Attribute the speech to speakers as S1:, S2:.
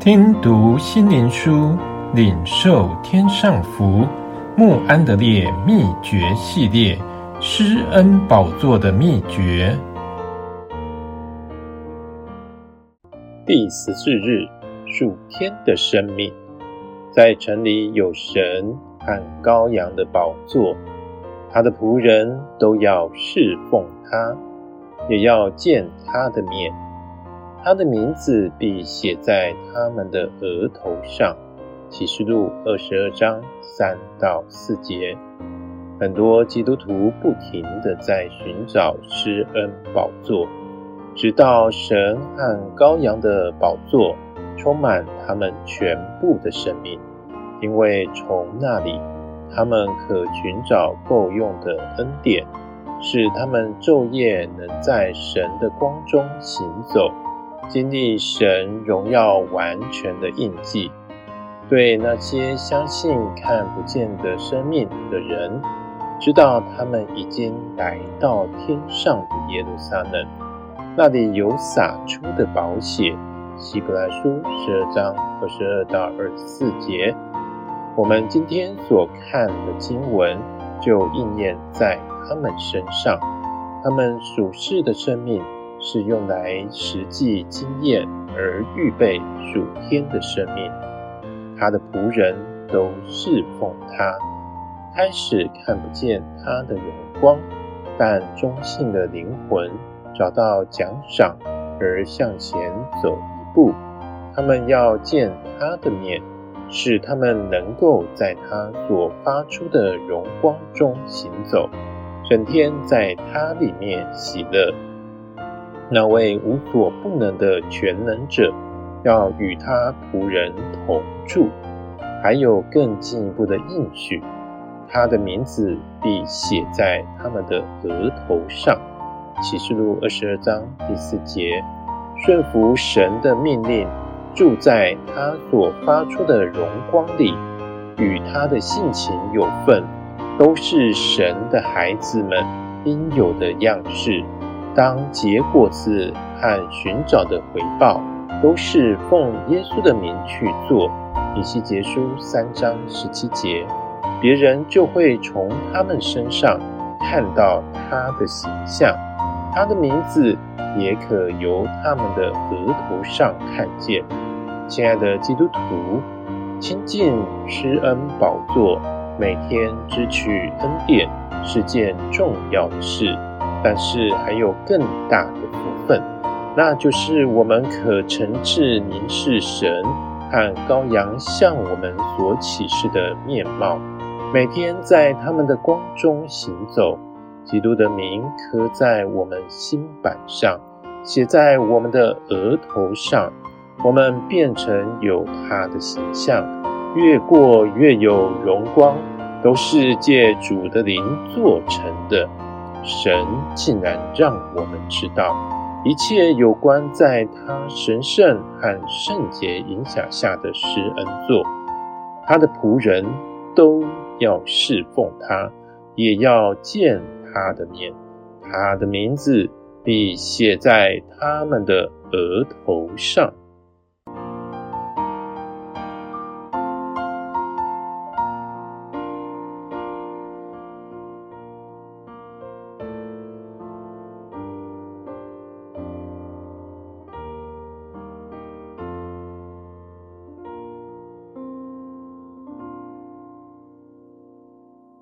S1: 听读心灵书，领受天上福。穆安德烈秘诀系列：施恩宝座的秘诀。第十四日，属天的生命。在城里有神和羔羊的宝座，他的仆人都要侍奉他，也要见他的面。他的名字必写在他们的额头上。启示录二十二章三到四节。很多基督徒不停地在寻找施恩宝座，直到神和羔羊的宝座充满他们全部的生命，因为从那里他们可寻找够用的恩典，使他们昼夜能在神的光中行走。经历神荣耀完全的印记，对那些相信看不见的生命的人，知道他们已经来到天上的耶路撒冷，那里有洒出的宝血。希伯来书十二章二十二到二十四节，我们今天所看的经文就应验在他们身上，他们属世的生命。是用来实际经验而预备属天的生命。他的仆人都侍奉他，开始看不见他的荣光，但忠信的灵魂找到奖赏而向前走一步。他们要见他的面，使他们能够在他所发出的荣光中行走，整天在他里面喜乐。那位无所不能的全能者，要与他仆人同住，还有更进一步的应许，他的名字必写在他们的额头上。启示录二十二章第四节，顺服神的命令，住在他所发出的荣光里，与他的性情有份，都是神的孩子们应有的样式。当结果子和寻找的回报，都是奉耶稣的名去做。以西结书三章十七节，别人就会从他们身上看到他的形象，他的名字也可由他们的额头上看见。亲爱的基督徒，亲近施恩宝座，每天支取恩典，是件重要的事。但是还有更大的福分，那就是我们可诚挚凝视神和羔羊向我们所启示的面貌，每天在他们的光中行走。基督的名刻在我们心板上，写在我们的额头上，我们变成有他的形象，越过越有荣光，都是借主的灵做成的。神竟然让我们知道，一切有关在他神圣和圣洁影响下的施恩座，他的仆人都要侍奉他，也要见他的面，他的名字必写在他们的额头上。